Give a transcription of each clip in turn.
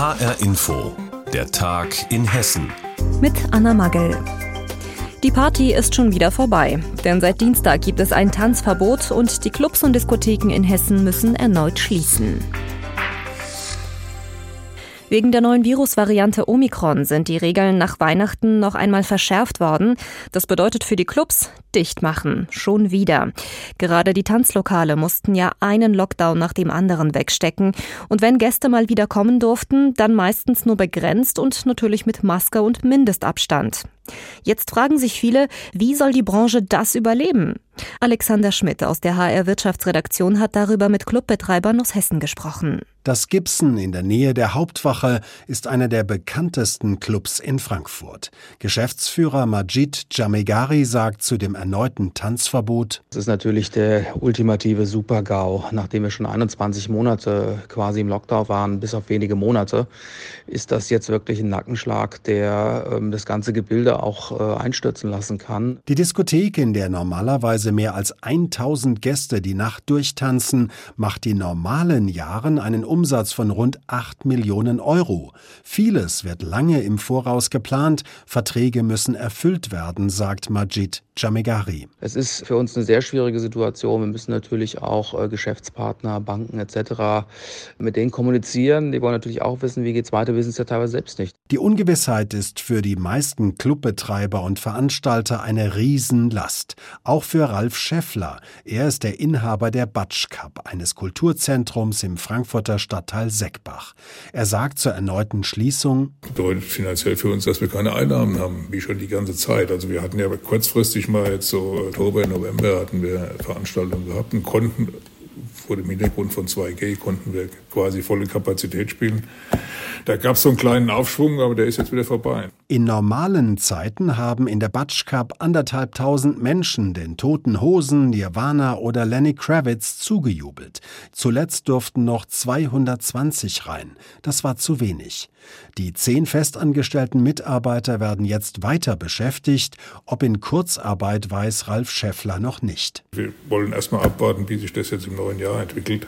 HR Info, der Tag in Hessen. Mit Anna Magel. Die Party ist schon wieder vorbei, denn seit Dienstag gibt es ein Tanzverbot und die Clubs und Diskotheken in Hessen müssen erneut schließen. Wegen der neuen Virusvariante Omikron sind die Regeln nach Weihnachten noch einmal verschärft worden. Das bedeutet für die Clubs dicht machen, schon wieder. Gerade die Tanzlokale mussten ja einen Lockdown nach dem anderen wegstecken. Und wenn Gäste mal wieder kommen durften, dann meistens nur begrenzt und natürlich mit Maske und Mindestabstand. Jetzt fragen sich viele, wie soll die Branche das überleben? Alexander Schmidt aus der HR Wirtschaftsredaktion hat darüber mit Clubbetreibern aus Hessen gesprochen. Das Gibson in der Nähe der Hauptwache ist einer der bekanntesten Clubs in Frankfurt. Geschäftsführer Majid Jamegari sagt zu dem erneuten Tanzverbot. Das ist natürlich der ultimative Super-GAU. Nachdem wir schon 21 Monate quasi im Lockdown waren, bis auf wenige Monate, ist das jetzt wirklich ein Nackenschlag, der ähm, das ganze Gebilde auch äh, einstürzen lassen kann. Die Diskothek, in der normalerweise mehr als 1000 Gäste die Nacht durchtanzen, macht in normalen Jahren einen Umsatz von rund 8 Millionen Euro. Vieles wird lange im Voraus geplant, Verträge müssen erfüllt werden, sagt Majid Jamegari. Es ist für uns eine sehr schwierige Situation. Wir müssen natürlich auch äh, Geschäftspartner, Banken etc. mit denen kommunizieren. Die wollen natürlich auch wissen, wie geht es weiter. Wir wissen es ja teilweise selbst nicht. Die Ungewissheit ist für die meisten Clubbetreiber und Veranstalter eine Riesenlast. Auch für Ralf Scheffler. Er ist der Inhaber der Batsch Cup, eines Kulturzentrums im Frankfurter Stadtteil Seckbach. Er sagt zur erneuten Schließung, bedeutet finanziell für uns, dass wir keine Einnahmen haben, wie schon die ganze Zeit. Also wir hatten ja kurzfristig mal jetzt so Oktober, November hatten wir Veranstaltungen gehabt und konnten vor dem Hintergrund von 2G konnten wir quasi volle Kapazität spielen. Da gab es so einen kleinen Aufschwung, aber der ist jetzt wieder vorbei. In normalen Zeiten haben in der Batsch Cup anderthalb tausend Menschen den Toten Hosen, Nirvana oder Lenny Kravitz zugejubelt. Zuletzt durften noch 220 rein. Das war zu wenig. Die zehn festangestellten Mitarbeiter werden jetzt weiter beschäftigt. Ob in Kurzarbeit weiß Ralf Schäffler noch nicht. Wir wollen erst mal abwarten, wie sich das jetzt im neuen Jahr entwickelt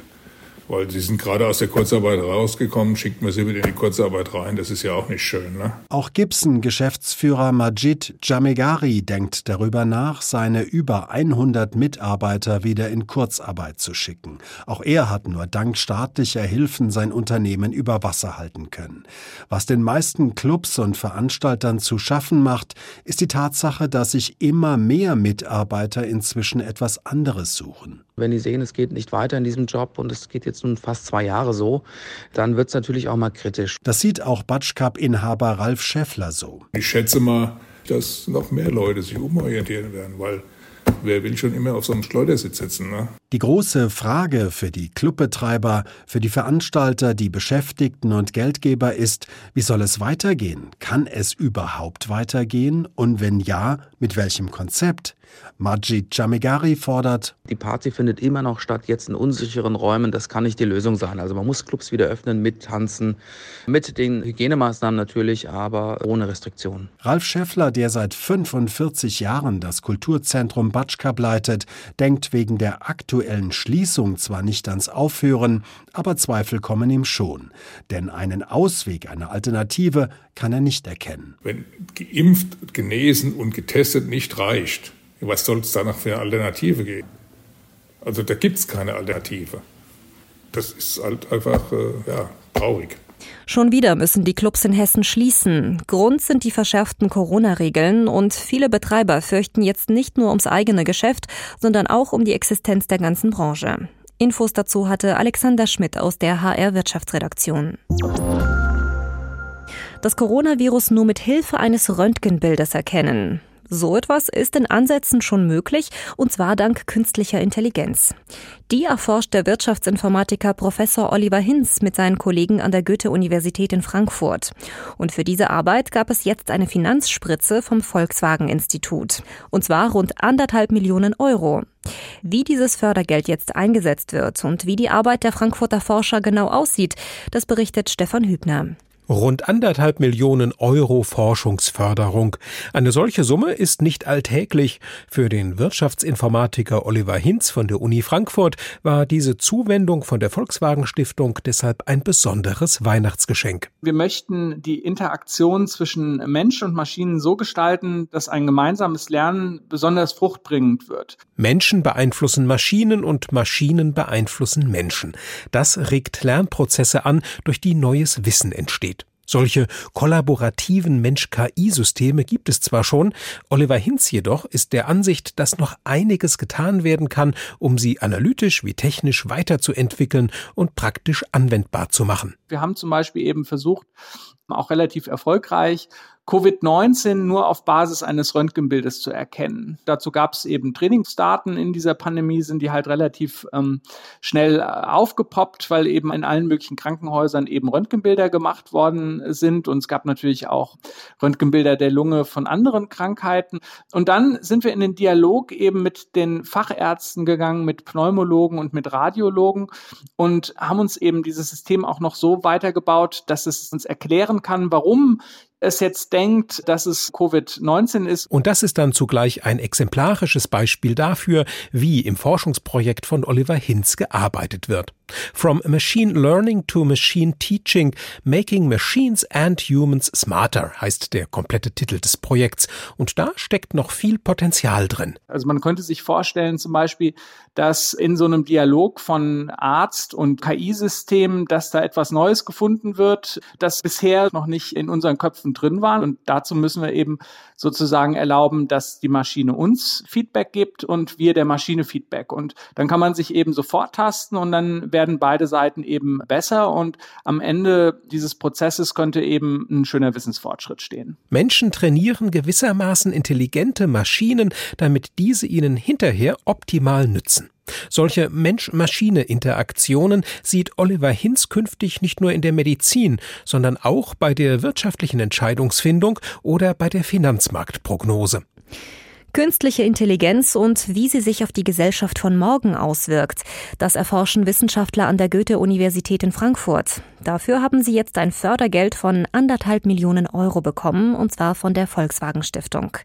weil sie sind gerade aus der Kurzarbeit rausgekommen, schickt man sie wieder in die Kurzarbeit rein. Das ist ja auch nicht schön. Ne? Auch Gibson-Geschäftsführer Majid Jamegari denkt darüber nach, seine über 100 Mitarbeiter wieder in Kurzarbeit zu schicken. Auch er hat nur dank staatlicher Hilfen sein Unternehmen über Wasser halten können. Was den meisten Clubs und Veranstaltern zu schaffen macht, ist die Tatsache, dass sich immer mehr Mitarbeiter inzwischen etwas anderes suchen. Wenn die sehen, es geht nicht weiter in diesem Job und es geht jetzt nun fast zwei Jahre so, dann wird es natürlich auch mal kritisch. Das sieht auch Batsch Cup-Inhaber Ralf Schäffler so. Ich schätze mal, dass noch mehr Leute sich umorientieren werden, weil wer will schon immer auf so einem Schleudersitz sitzen? Ne? Die große Frage für die Clubbetreiber, für die Veranstalter, die Beschäftigten und Geldgeber ist, wie soll es weitergehen? Kann es überhaupt weitergehen? Und wenn ja, mit welchem Konzept? Majid Jamigari fordert, die Party findet immer noch statt, jetzt in unsicheren Räumen. Das kann nicht die Lösung sein. Also man muss Clubs wieder öffnen mit Tanzen, mit den Hygienemaßnahmen natürlich, aber ohne Restriktionen. Ralf Schäffler, der seit 45 Jahren das Kulturzentrum Batschkap leitet, denkt wegen der aktuellen aktuellen Schließung zwar nicht ans Aufhören, aber Zweifel kommen ihm schon. Denn einen Ausweg, eine Alternative kann er nicht erkennen. Wenn geimpft, genesen und getestet nicht reicht, was soll es da noch für eine Alternative geben? Also da gibt es keine Alternative. Das ist halt einfach äh, ja, traurig. Schon wieder müssen die Clubs in Hessen schließen. Grund sind die verschärften Corona-Regeln und viele Betreiber fürchten jetzt nicht nur ums eigene Geschäft, sondern auch um die Existenz der ganzen Branche. Infos dazu hatte Alexander Schmidt aus der HR Wirtschaftsredaktion. Das Coronavirus nur mit Hilfe eines Röntgenbildes erkennen. So etwas ist in Ansätzen schon möglich, und zwar dank künstlicher Intelligenz. Die erforscht der Wirtschaftsinformatiker Professor Oliver Hinz mit seinen Kollegen an der Goethe-Universität in Frankfurt. Und für diese Arbeit gab es jetzt eine Finanzspritze vom Volkswagen-Institut. Und zwar rund anderthalb Millionen Euro. Wie dieses Fördergeld jetzt eingesetzt wird und wie die Arbeit der Frankfurter Forscher genau aussieht, das berichtet Stefan Hübner. Rund anderthalb Millionen Euro Forschungsförderung. Eine solche Summe ist nicht alltäglich. Für den Wirtschaftsinformatiker Oliver Hinz von der Uni Frankfurt war diese Zuwendung von der Volkswagen Stiftung deshalb ein besonderes Weihnachtsgeschenk. Wir möchten die Interaktion zwischen Mensch und Maschinen so gestalten, dass ein gemeinsames Lernen besonders fruchtbringend wird. Menschen beeinflussen Maschinen und Maschinen beeinflussen Menschen. Das regt Lernprozesse an, durch die neues Wissen entsteht. Solche kollaborativen Mensch-KI-Systeme gibt es zwar schon, Oliver Hinz jedoch ist der Ansicht, dass noch einiges getan werden kann, um sie analytisch wie technisch weiterzuentwickeln und praktisch anwendbar zu machen. Wir haben zum Beispiel eben versucht, auch relativ erfolgreich, Covid-19 nur auf Basis eines Röntgenbildes zu erkennen. Dazu gab es eben Trainingsdaten in dieser Pandemie, sind die halt relativ ähm, schnell äh, aufgepoppt, weil eben in allen möglichen Krankenhäusern eben Röntgenbilder gemacht worden sind. Und es gab natürlich auch Röntgenbilder der Lunge von anderen Krankheiten. Und dann sind wir in den Dialog eben mit den Fachärzten gegangen, mit Pneumologen und mit Radiologen und haben uns eben dieses System auch noch so weitergebaut, dass es uns erklären kann, warum es jetzt denkt, dass es Covid-19 ist. Und das ist dann zugleich ein exemplarisches Beispiel dafür, wie im Forschungsprojekt von Oliver Hinz gearbeitet wird. From Machine Learning to Machine Teaching, Making Machines and Humans Smarter heißt der komplette Titel des Projekts. Und da steckt noch viel Potenzial drin. Also man könnte sich vorstellen zum Beispiel, dass in so einem Dialog von Arzt und KI-System, dass da etwas Neues gefunden wird, das bisher noch nicht in unseren Köpfen drin war. Und dazu müssen wir eben sozusagen erlauben, dass die Maschine uns Feedback gibt und wir der Maschine Feedback. Und dann kann man sich eben sofort tasten und dann werden beide Seiten eben besser und am Ende dieses Prozesses könnte eben ein schöner Wissensfortschritt stehen. Menschen trainieren gewissermaßen intelligente Maschinen, damit diese ihnen hinterher optimal nützen. Solche Mensch-Maschine-Interaktionen sieht Oliver Hinz künftig nicht nur in der Medizin, sondern auch bei der wirtschaftlichen Entscheidungsfindung oder bei der Finanzmarktprognose. Künstliche Intelligenz und wie sie sich auf die Gesellschaft von morgen auswirkt, das erforschen Wissenschaftler an der Goethe-Universität in Frankfurt. Dafür haben sie jetzt ein Fördergeld von anderthalb Millionen Euro bekommen, und zwar von der Volkswagen Stiftung.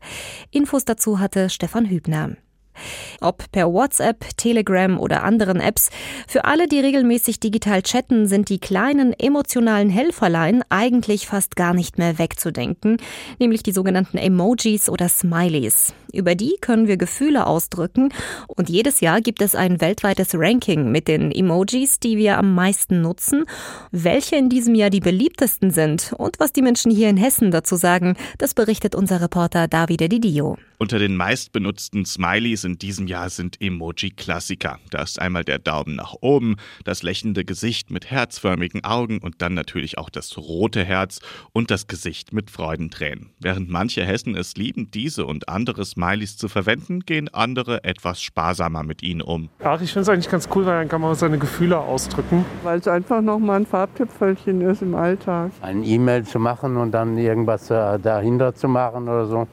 Infos dazu hatte Stefan Hübner. Ob per WhatsApp, Telegram oder anderen Apps, für alle, die regelmäßig digital chatten, sind die kleinen emotionalen Helferlein eigentlich fast gar nicht mehr wegzudenken, nämlich die sogenannten Emojis oder Smileys. Über die können wir Gefühle ausdrücken und jedes Jahr gibt es ein weltweites Ranking mit den Emojis, die wir am meisten nutzen, welche in diesem Jahr die beliebtesten sind und was die Menschen hier in Hessen dazu sagen, das berichtet unser Reporter Davide Didio. Unter den meistbenutzten Smileys in diesem Jahr sind Emoji-Klassiker. Da ist einmal der Daumen nach oben, das lächelnde Gesicht mit herzförmigen Augen und dann natürlich auch das rote Herz und das Gesicht mit Freudentränen. Während manche Hessen es lieben, diese und andere Smileys zu verwenden, gehen andere etwas sparsamer mit ihnen um. Ach, ich finde es eigentlich ganz cool, weil dann kann man seine Gefühle ausdrücken. Weil es einfach nochmal ein Farbtüpfelchen ist im Alltag. Ein E-Mail zu machen und dann irgendwas äh, dahinter zu machen oder so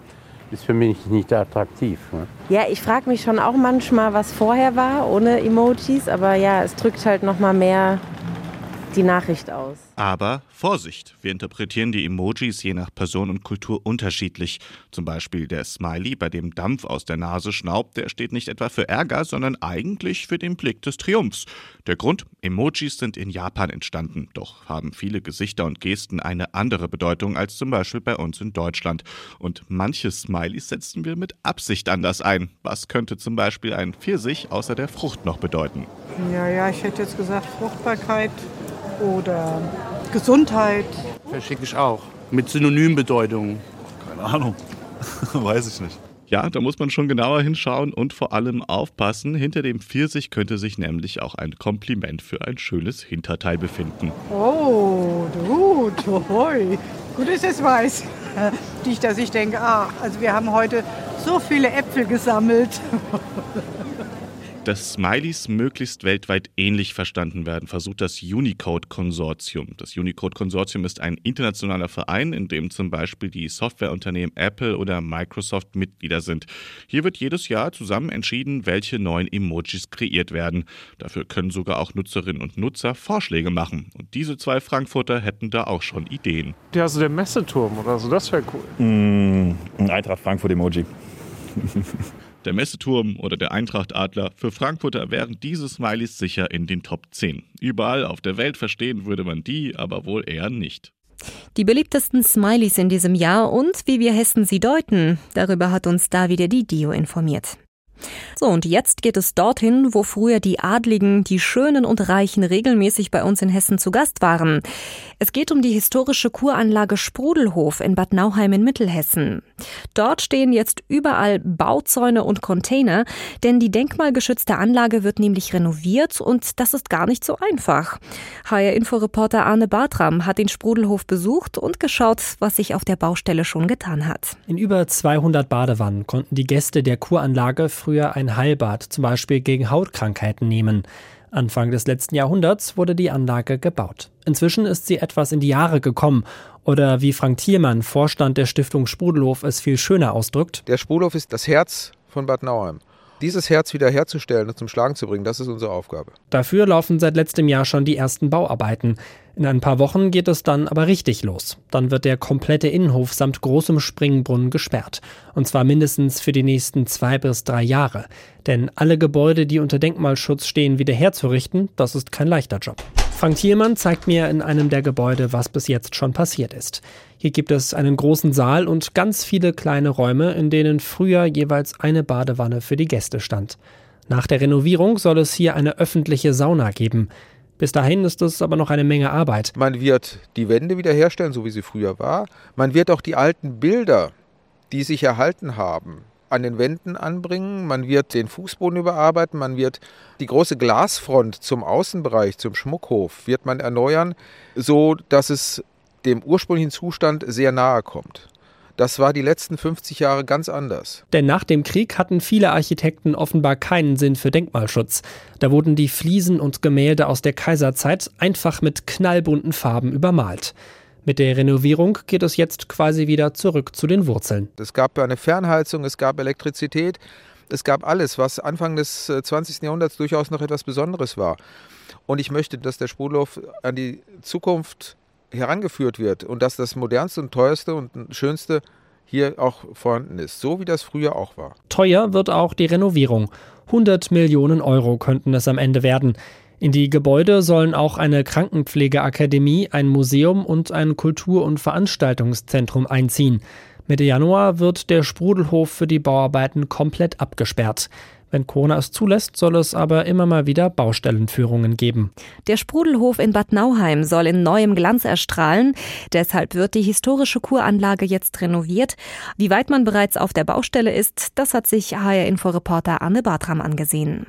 ist für mich nicht attraktiv. Ne? Ja, ich frage mich schon auch manchmal, was vorher war, ohne Emojis, aber ja, es drückt halt noch mal mehr die Nachricht aus. Aber Vorsicht, wir interpretieren die Emojis je nach Person und Kultur unterschiedlich. Zum Beispiel der Smiley, bei dem Dampf aus der Nase schnaubt, der steht nicht etwa für Ärger, sondern eigentlich für den Blick des Triumphs. Der Grund, Emojis sind in Japan entstanden, doch haben viele Gesichter und Gesten eine andere Bedeutung als zum Beispiel bei uns in Deutschland. Und manche Smileys setzen wir mit Absicht anders ein. Was könnte zum Beispiel ein Pfirsich außer der Frucht noch bedeuten? Ja, ja, ich hätte jetzt gesagt Fruchtbarkeit oder Gesundheit. Verschicke ich auch. Mit Synonymbedeutung. Keine Ahnung. Weiß ich nicht. Ja, da muss man schon genauer hinschauen und vor allem aufpassen. Hinter dem Pfirsich könnte sich nämlich auch ein Kompliment für ein schönes Hinterteil befinden. Oh, gut, hoi. Gut, dass es weiß. Nicht, dass ich denke, ah, also wir haben heute so viele Äpfel gesammelt. Dass Smileys möglichst weltweit ähnlich verstanden werden, versucht das Unicode-Konsortium. Das Unicode-Konsortium ist ein internationaler Verein, in dem zum Beispiel die Softwareunternehmen Apple oder Microsoft Mitglieder sind. Hier wird jedes Jahr zusammen entschieden, welche neuen Emojis kreiert werden. Dafür können sogar auch Nutzerinnen und Nutzer Vorschläge machen. Und diese zwei Frankfurter hätten da auch schon Ideen. Ja, so der Messeturm oder so, das wäre cool. Mm, ein Eintracht Frankfurt-Emoji. Der Messeturm oder der Eintracht-Adler. Für Frankfurter wären diese Smileys sicher in den Top 10. Überall auf der Welt verstehen würde man die, aber wohl eher nicht. Die beliebtesten Smileys in diesem Jahr und wie wir Hessen sie deuten, darüber hat uns da wieder die Dio informiert. So, und jetzt geht es dorthin, wo früher die Adligen, die Schönen und Reichen regelmäßig bei uns in Hessen zu Gast waren. Es geht um die historische Kuranlage Sprudelhof in Bad Nauheim in Mittelhessen. Dort stehen jetzt überall Bauzäune und Container, denn die denkmalgeschützte Anlage wird nämlich renoviert und das ist gar nicht so einfach. HR-Inforeporter Arne Bartram hat den Sprudelhof besucht und geschaut, was sich auf der Baustelle schon getan hat. In über 200 Badewannen konnten die Gäste der Kuranlage früher ein Heilbad, zum Beispiel gegen Hautkrankheiten, nehmen. Anfang des letzten Jahrhunderts wurde die Anlage gebaut. Inzwischen ist sie etwas in die Jahre gekommen. Oder wie Frank Thielmann, Vorstand der Stiftung Sprudelhof, es viel schöner ausdrückt. Der Sprudelhof ist das Herz von Bad Nauheim. Dieses Herz wiederherzustellen und zum Schlagen zu bringen, das ist unsere Aufgabe. Dafür laufen seit letztem Jahr schon die ersten Bauarbeiten. In ein paar Wochen geht es dann aber richtig los. Dann wird der komplette Innenhof samt großem Springbrunnen gesperrt. Und zwar mindestens für die nächsten zwei bis drei Jahre. Denn alle Gebäude, die unter Denkmalschutz stehen, wiederherzurichten, das ist kein leichter Job. Frank Thielmann zeigt mir in einem der Gebäude, was bis jetzt schon passiert ist. Hier gibt es einen großen Saal und ganz viele kleine Räume, in denen früher jeweils eine Badewanne für die Gäste stand. Nach der Renovierung soll es hier eine öffentliche Sauna geben. Bis dahin ist es aber noch eine Menge Arbeit. Man wird die Wände wiederherstellen, so wie sie früher war. Man wird auch die alten Bilder, die sich erhalten haben, an den Wänden anbringen. Man wird den Fußboden überarbeiten. Man wird die große Glasfront zum Außenbereich, zum Schmuckhof, wird man erneuern, so dass es dem ursprünglichen Zustand sehr nahe kommt. Das war die letzten 50 Jahre ganz anders. Denn nach dem Krieg hatten viele Architekten offenbar keinen Sinn für Denkmalschutz. Da wurden die Fliesen und Gemälde aus der Kaiserzeit einfach mit knallbunten Farben übermalt. Mit der Renovierung geht es jetzt quasi wieder zurück zu den Wurzeln. Es gab eine Fernheizung, es gab Elektrizität, es gab alles, was Anfang des 20. Äh, Jahrhunderts durchaus noch etwas Besonderes war. Und ich möchte, dass der Sprudelhof an die Zukunft herangeführt wird und dass das modernste und teuerste und schönste hier auch vorhanden ist, so wie das früher auch war. Teuer wird auch die Renovierung. 100 Millionen Euro könnten es am Ende werden. In die Gebäude sollen auch eine Krankenpflegeakademie, ein Museum und ein Kultur- und Veranstaltungszentrum einziehen. Mitte Januar wird der Sprudelhof für die Bauarbeiten komplett abgesperrt. Wenn Corona es zulässt, soll es aber immer mal wieder Baustellenführungen geben. Der Sprudelhof in Bad Nauheim soll in neuem Glanz erstrahlen. Deshalb wird die historische Kuranlage jetzt renoviert. Wie weit man bereits auf der Baustelle ist, das hat sich HR-Inforeporter Anne Bartram angesehen.